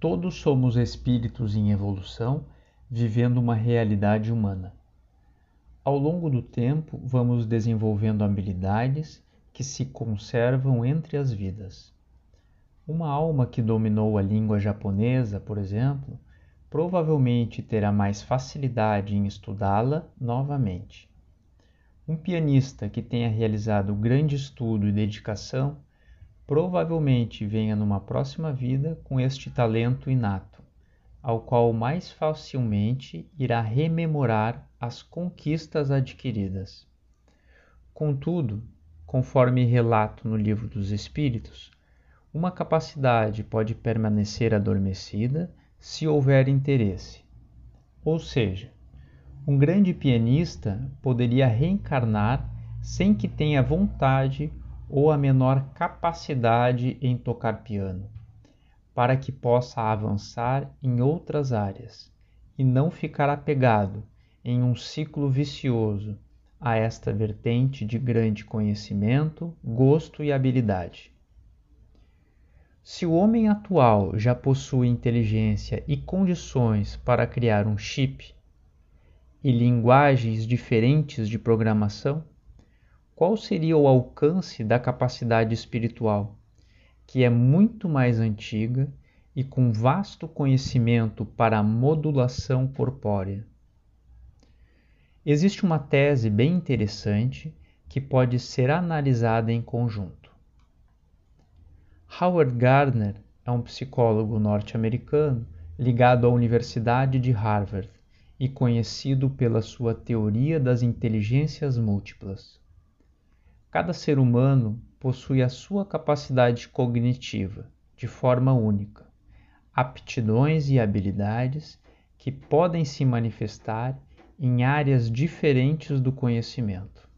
Todos somos espíritos em evolução, vivendo uma realidade humana. Ao longo do tempo, vamos desenvolvendo habilidades que se conservam entre as vidas. Uma alma que dominou a língua japonesa, por exemplo, provavelmente terá mais facilidade em estudá-la novamente. Um pianista que tenha realizado grande estudo e dedicação provavelmente venha numa próxima vida com este talento inato, ao qual mais facilmente irá rememorar as conquistas adquiridas. Contudo, conforme relato no Livro dos Espíritos, uma capacidade pode permanecer adormecida se houver interesse. Ou seja, um grande pianista poderia reencarnar sem que tenha vontade ou a menor capacidade em tocar piano, para que possa avançar em outras áreas e não ficar apegado em um ciclo vicioso a esta vertente de grande conhecimento, gosto e habilidade. Se o homem atual já possui inteligência e condições para criar um chip e linguagens diferentes de programação, qual seria o alcance da capacidade espiritual, que é muito mais antiga e com vasto conhecimento para a modulação corpórea. Existe uma tese bem interessante que pode ser analisada em conjunto. Howard Gardner é um psicólogo norte-americano ligado à Universidade de Harvard e conhecido pela sua teoria das inteligências múltiplas. Cada ser humano possui a sua capacidade cognitiva de forma única, aptidões e habilidades que podem se manifestar em áreas diferentes do conhecimento.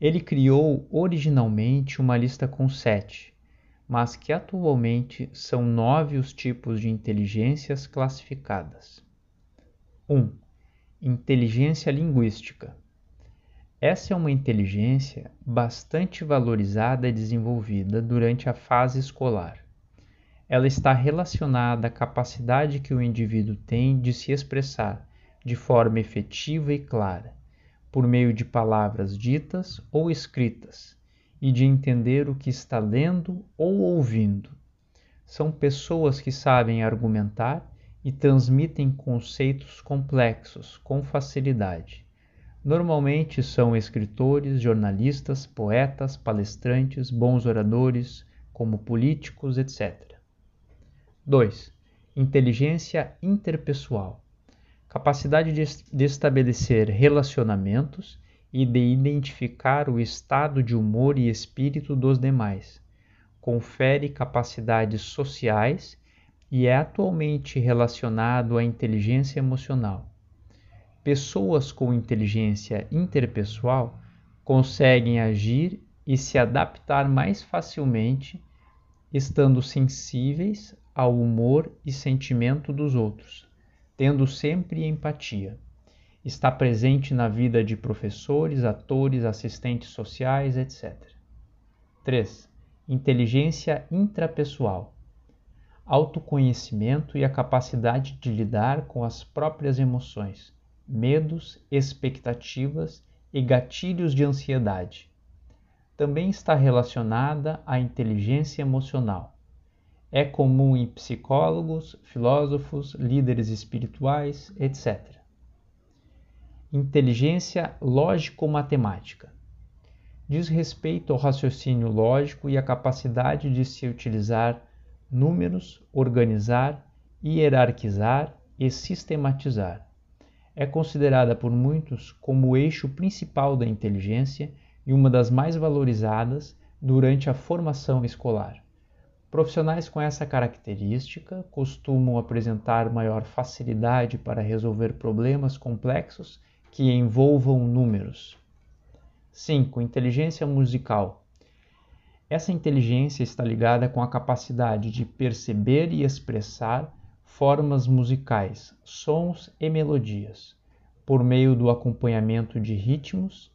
Ele criou originalmente uma lista com sete, mas que atualmente são nove os tipos de inteligências classificadas. 1. Um, inteligência linguística essa é uma inteligência bastante valorizada e desenvolvida durante a fase escolar. Ela está relacionada à capacidade que o indivíduo tem de se expressar de forma efetiva e clara, por meio de palavras ditas ou escritas, e de entender o que está lendo ou ouvindo. São pessoas que sabem argumentar e transmitem conceitos complexos com facilidade Normalmente são escritores, jornalistas, poetas, palestrantes, bons oradores, como políticos, etc. 2. Inteligência interpessoal capacidade de estabelecer relacionamentos e de identificar o estado de humor e espírito dos demais. Confere capacidades sociais e é atualmente relacionado à inteligência emocional pessoas com inteligência interpessoal conseguem agir e se adaptar mais facilmente, estando sensíveis ao humor e sentimento dos outros, tendo sempre empatia. Está presente na vida de professores, atores, assistentes sociais, etc. 3. Inteligência intrapessoal. Autoconhecimento e a capacidade de lidar com as próprias emoções medos, expectativas e gatilhos de ansiedade. Também está relacionada à inteligência emocional. É comum em psicólogos, filósofos, líderes espirituais, etc. Inteligência lógico-matemática diz respeito ao raciocínio lógico e à capacidade de se utilizar números, organizar, hierarquizar e sistematizar é considerada por muitos como o eixo principal da inteligência e uma das mais valorizadas durante a formação escolar. Profissionais com essa característica costumam apresentar maior facilidade para resolver problemas complexos que envolvam números. 5. Inteligência musical. Essa inteligência está ligada com a capacidade de perceber e expressar formas musicais, sons e melodias, por meio do acompanhamento de ritmos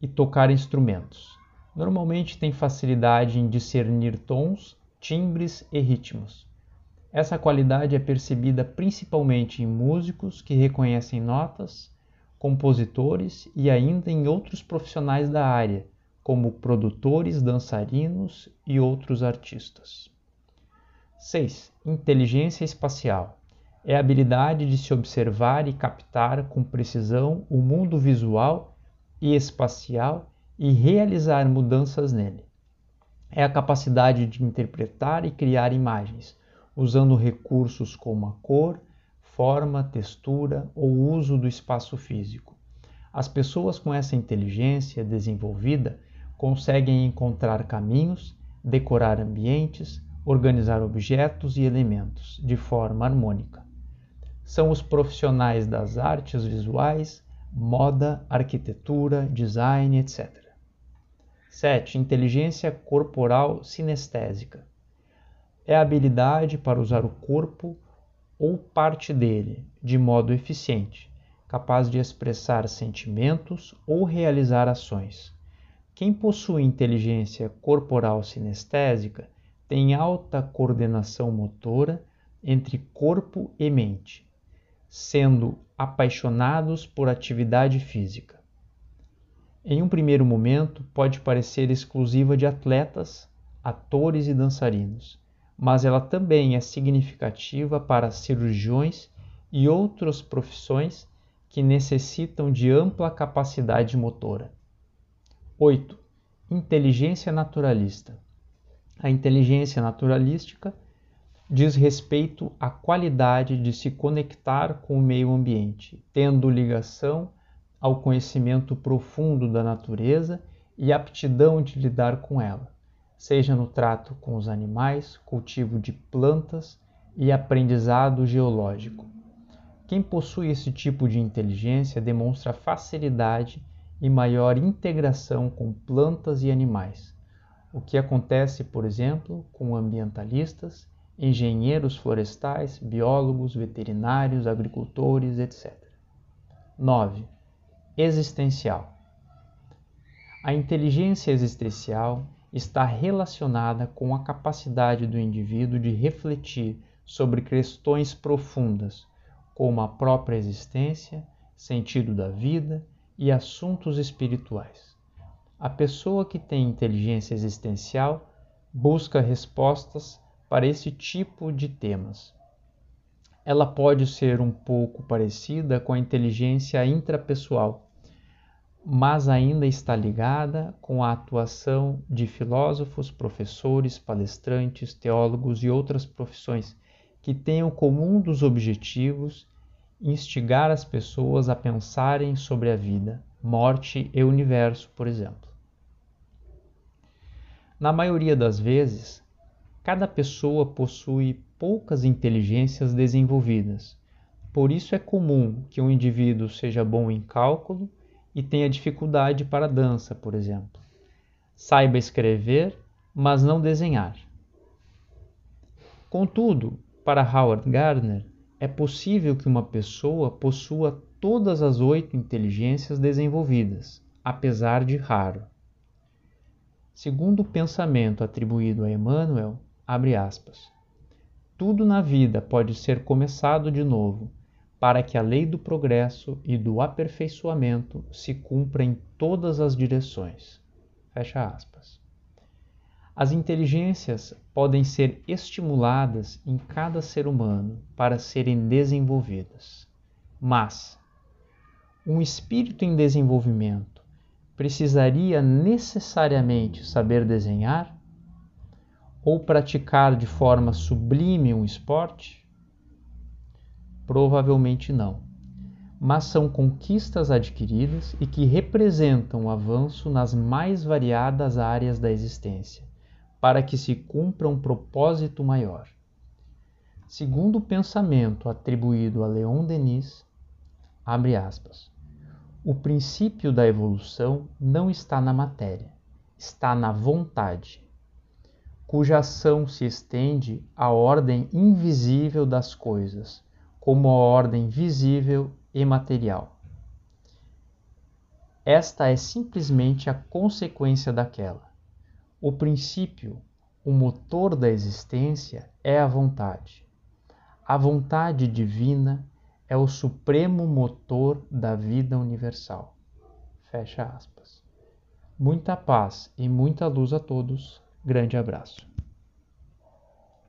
e tocar instrumentos. Normalmente tem facilidade em discernir tons, timbres e ritmos. Essa qualidade é percebida principalmente em músicos que reconhecem notas, compositores e ainda em outros profissionais da área, como produtores, dançarinos e outros artistas. 6. Inteligência espacial é a habilidade de se observar e captar com precisão o mundo visual e espacial e realizar mudanças nele. É a capacidade de interpretar e criar imagens, usando recursos como a cor, forma, textura ou uso do espaço físico. As pessoas com essa inteligência desenvolvida conseguem encontrar caminhos, decorar ambientes, organizar objetos e elementos de forma harmônica são os profissionais das artes visuais, moda, arquitetura, design, etc. 7. Inteligência corporal sinestésica. É a habilidade para usar o corpo ou parte dele de modo eficiente, capaz de expressar sentimentos ou realizar ações. Quem possui inteligência corporal sinestésica tem alta coordenação motora entre corpo e mente sendo apaixonados por atividade física. Em um primeiro momento, pode parecer exclusiva de atletas, atores e dançarinos, mas ela também é significativa para cirurgiões e outras profissões que necessitam de ampla capacidade motora. 8. Inteligência naturalista. A inteligência naturalística diz respeito à qualidade de se conectar com o meio ambiente, tendo ligação ao conhecimento profundo da natureza e aptidão de lidar com ela, seja no trato com os animais, cultivo de plantas e aprendizado geológico. Quem possui esse tipo de inteligência demonstra facilidade e maior integração com plantas e animais, o que acontece, por exemplo, com ambientalistas engenheiros florestais, biólogos, veterinários, agricultores, etc. 9. Existencial. A inteligência existencial está relacionada com a capacidade do indivíduo de refletir sobre questões profundas, como a própria existência, sentido da vida e assuntos espirituais. A pessoa que tem inteligência existencial busca respostas para esse tipo de temas. Ela pode ser um pouco parecida com a inteligência intrapessoal, mas ainda está ligada com a atuação de filósofos, professores, palestrantes, teólogos e outras profissões que tenham como um dos objetivos instigar as pessoas a pensarem sobre a vida, morte e universo, por exemplo. Na maioria das vezes, Cada pessoa possui poucas inteligências desenvolvidas. Por isso é comum que um indivíduo seja bom em cálculo e tenha dificuldade para dança, por exemplo. Saiba escrever, mas não desenhar. Contudo, para Howard Gardner, é possível que uma pessoa possua todas as oito inteligências desenvolvidas, apesar de raro. Segundo o pensamento atribuído a Emmanuel, Abre aspas. Tudo na vida pode ser começado de novo, para que a lei do progresso e do aperfeiçoamento se cumpra em todas as direções. Fecha aspas. As inteligências podem ser estimuladas em cada ser humano para serem desenvolvidas. Mas um espírito em desenvolvimento precisaria necessariamente saber desenhar? ou praticar de forma sublime um esporte? Provavelmente não. Mas são conquistas adquiridas e que representam avanço nas mais variadas áreas da existência, para que se cumpra um propósito maior. Segundo o pensamento atribuído a Leon Denis, abre aspas, o princípio da evolução não está na matéria, está na vontade cuja ação se estende à ordem invisível das coisas, como a ordem visível e material. Esta é simplesmente a consequência daquela. O princípio, o motor da existência é a vontade. A vontade divina é o supremo motor da vida universal. Fecha aspas. Muita paz e muita luz a todos. Grande abraço.